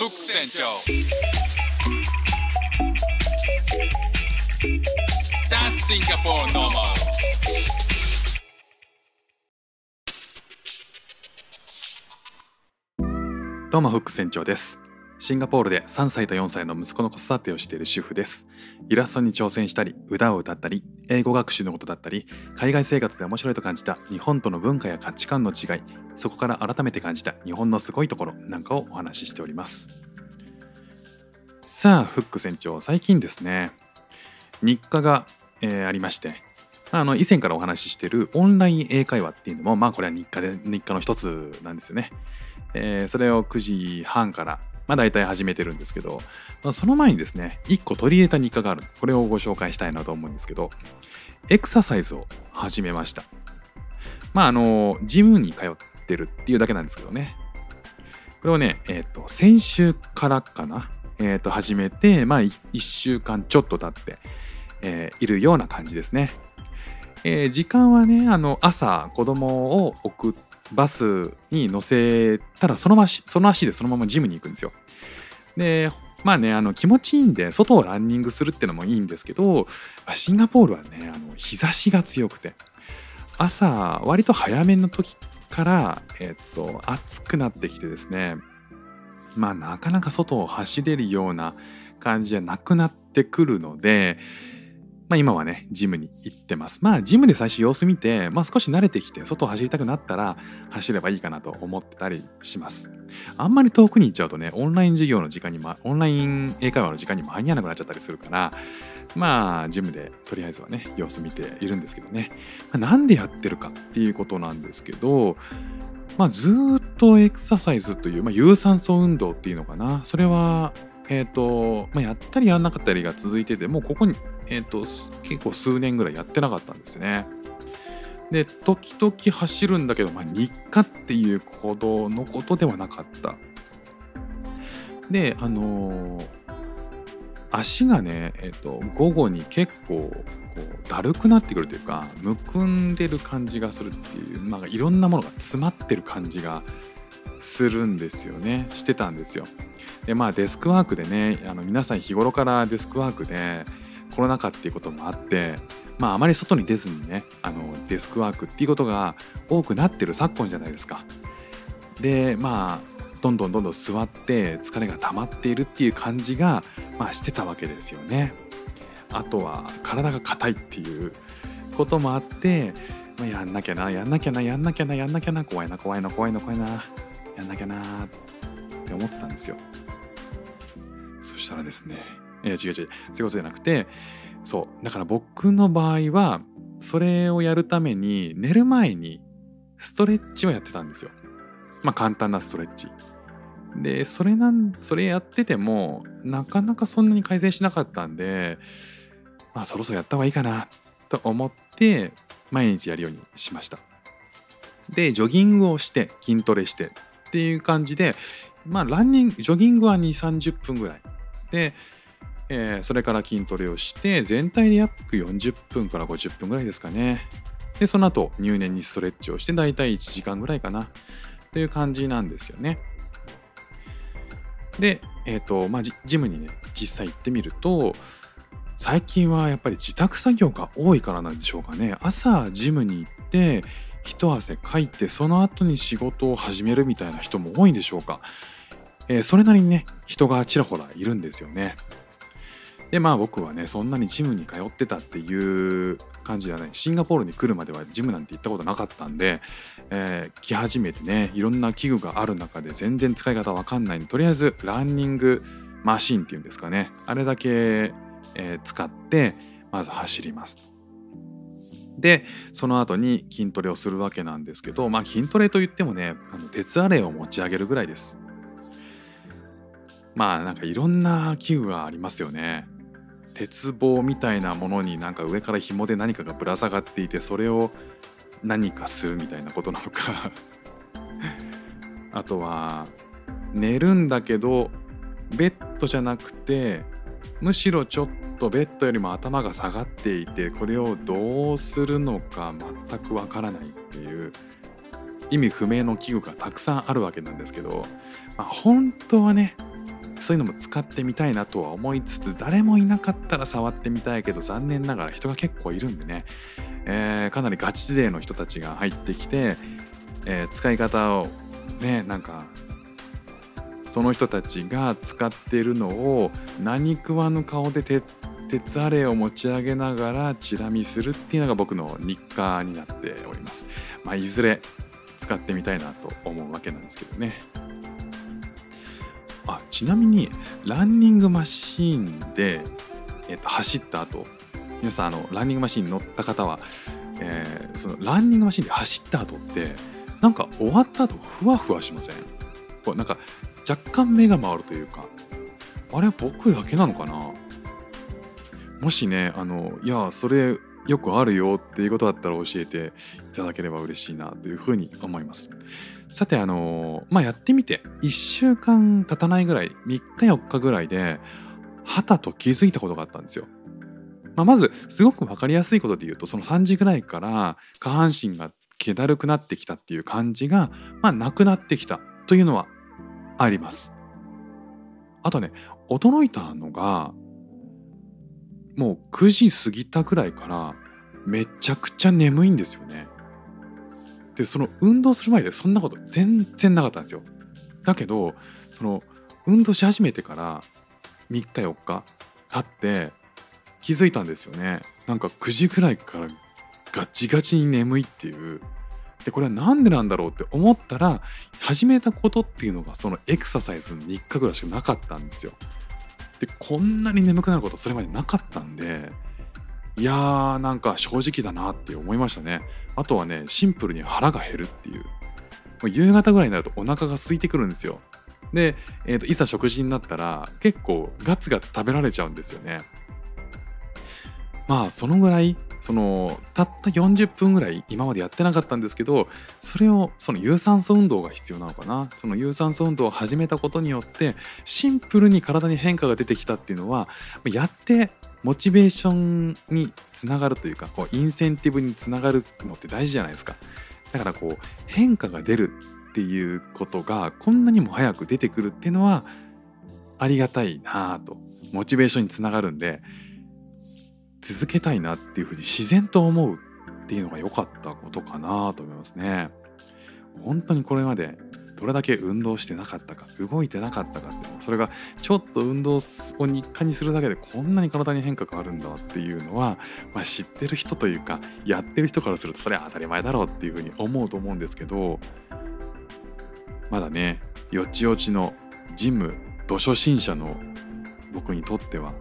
フック船長ーマどうもフック船長です。シンガポールで3歳と4歳の息子の子育てをしている主婦です。イラストに挑戦したり歌を歌ったり英語学習のことだったり海外生活で面白いと感じた日本との文化や価値観の違いそこから改めて感じた日本のすごいところなんかをお話ししております。さあフック船長最近ですね。日課が、えーありましてあの以前からお話ししているオンライン英会話っていうのもまあこれは日課で日課の一つなんですよね。えーそれを9時半から、まあ、大体始めてるんですけど、まあその前にですね、1個取り入れた日課がある。これをご紹介したいなと思うんですけど、エクササイズを始めました。まあ、あの、ジムに通ってるっていうだけなんですけどね。これをね、えっ、と、先週からかな、えっ、と、始めて、まあ、1週間ちょっと経って、えーいるような感じですね。えー時間はね、あの、朝、子供を送っバスに乗せたらそのましその足でそのままジムに行くんですよ。でまあねあの気持ちいいんで外をランニングするってのもいいんですけどシンガポールはねあの日差しが強くて朝割と早めの時から、えっと暑くなってきてですねまあなかなか外を走れるような感じじゃなくなってくるのでまあ今はね、ジムに行ってます。まあジムで最初様子見て、まあ少し慣れてきて、外を走りたくなったら走ればいいかなと思ってたりします。あんまり遠くに行っちゃうとね、オンライン授業の時間に、ま、オンライン英会話の時間に間に合わなくなっちゃったりするから、まあジムでとりあえずはね、様子見ているんですけどね。まあなんでやってるかっていうことなんですけど、まあずっとエクササイズという、まあ、有酸素運動っていうのかな。それはえーとまあ、やったりやんなかったりが続いててもうここに、えーと結構数年ぐらいやってなかったんですね。で時々走るんだけど、まあ、日課っていうほどのことではなかった。であのー足がね、えー、と午後に結構こうだるくなってくるというかむくんでる感じがするっていうなんかいろんなものが詰まってる感じがするんですよねしてたんですよ。でまあデスクワークでねあの皆さん日頃からデスクワークでコロナ禍っていうこともあってまああまり外に出ずにねあのデスクワークっていうことが多くなってる昨今じゃないですか。でまあどんどんどんどん座って疲れが溜まっているっていう感じが、まあ、してたわけですよね。あとは体が硬いっていうこともあって、まあ、やんなきゃなやんなきゃなやんなきゃなやんなきゃな怖いな怖いな怖いな怖いなやんなきゃなって思ってたんですよ。したらですねいや違う違うそういうことじゃなくてそうだから僕の場合はそれをやるために寝る前にストレッチをやってたんですよ。まあ簡単なストレッチ。でそれなんそれやっててもなかなかそんなに改善しなかったんでまあそろそろやった方がいいかなと思って毎日やるようにしました。でジョギングをして筋トレしてっていう感じでまあランニングジョギングは2 3 0分ぐらいで、えーそれから筋トレをして全体で約40分から50分ぐらいですかね。でその後入念にストレッチをしてだいたい1時間ぐらいかな。という感じなんですよね。でえっ、とまあジジムにね実際行ってみると最近はやっぱり自宅作業が多いからなんでしょうかね。朝ジムに行って一汗かいてその後に仕事を始めるみたいな人も多いんでしょうか、えーそれなりにね人がちらほらいるんですよね。でまあ僕はねそんなにジムに通ってたっていう感じではない。シンガポールに来るまではジムなんて行ったことなかったんで、えー来始めてねいろんな器具がある中で全然使い方わかんない。んでとりあえずランニングマシンっていうんですかね。あれだけ、えー使ってまず走ります。でその後に筋トレをするわけなんですけどまあ筋トレといってもねあの鉄アレイを持ち上げるぐらいです。まあなんかいろんな器具がありますよね。鉄棒みたいなものになんか上から紐で何かがぶら下がっていてそれを何か吸うみたいなことなのか。あとは寝るんだけどベッドじゃなくてむしろちょっとベッドよりも頭が下がっていてこれをどうするのか全くわからないっていう意味不明の器具がたくさんあるわけなんですけど、まあ、本当はねそういうのも使ってみたいなとは思いつつ誰もいなかったら触ってみたいけど残念ながら人が結構いるんでね、えーかなりガチ勢の人たちが入ってきて、えー使い方をねなんかその人たちが使ってるのを何食わぬ顔で鉄鉄アレイを持ち上げながらチラ見するっていうのが僕の日課になっております。まあ、いずれ使ってみたいなと思うわけなんですけどね。あちなみにランニングマシーンで、えっと走った後皆さんあのランニングマシーンに乗った方は、えーそのランニングマシーンで走った後ってなんか終わった後ふわふわしません？こうなんか若干目が回るというかあれ僕だけなのかな？もしねあのいやそれよくあるよっていうことだったら教えていただければ嬉しいなというふうに思いますさてあのまあやってみて1週間経たないぐらい3日4日ぐらいではたと気づいたことがあったんですよまあ、まずすごく分かりやすいことで言うとその3時ぐらいから下半身が気だるくなってきたっていう感じが、まあ、なくなってきたというのはあります。あとね驚いたのがもう9時過ぎたくらいからめちゃくちゃ眠いんですよね。でその運動する前でそんなこと全然なかったんですよ。だけどその運動し始めてから3日4日経って気づいたんですよねなんか9時ぐらいからガチガチに眠いっていうでこれは何でなんだろうって思ったら始めたことっていうのがそのエクササイズの3日ぐらいしかなかったんですよでこんなに眠くなることそれまでなかったんでいやーなんか正直だなって思いましたね。あとはねシンプルに腹が減るっていう。もう夕方ぐらいになるとお腹が空いてくるんですよ。で、えーといざ食事になったら結構ガツガツ食べられちゃうんですよね。まあそのぐらいそのたった40分ぐらい今までやってなかったんですけどそれをその有酸素運動が必要なのかな。その有酸素運動を始めたことによってシンプルに体に変化が出てきたっていうのはやってモチベーションにつながるというかこうインセンティブにつながるのって大事じゃないですか。だからこう変化が出るっていうことがこんなにも早く出てくるっていうのはありがたいなぁとモチベーションにつながるんで続けたいなっていうふうに自然と思うっていうのが良かったことかなと思いますね。本当にこれまでどれだけ運動してなかったか動いてなかったかってそれがちょっと運動を日課にするだけでこんなに体に変化があるんだっていうのは、まあ、知ってる人というかやってる人からするとそれは当たり前だろうっていうふうに思うと思うんですけどまだねよちよちのジム土初心者の僕にとっては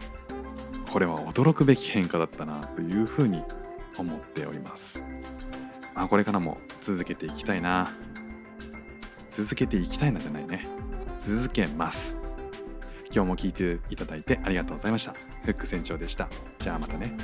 これは驚くべき変化だったなというふうに思っております。まあ、これからも続けていきたいな。続けていきたいなじゃないね。続けます。今日も聞いていただいてありがとうございました。フック船長でした。じゃあまたね。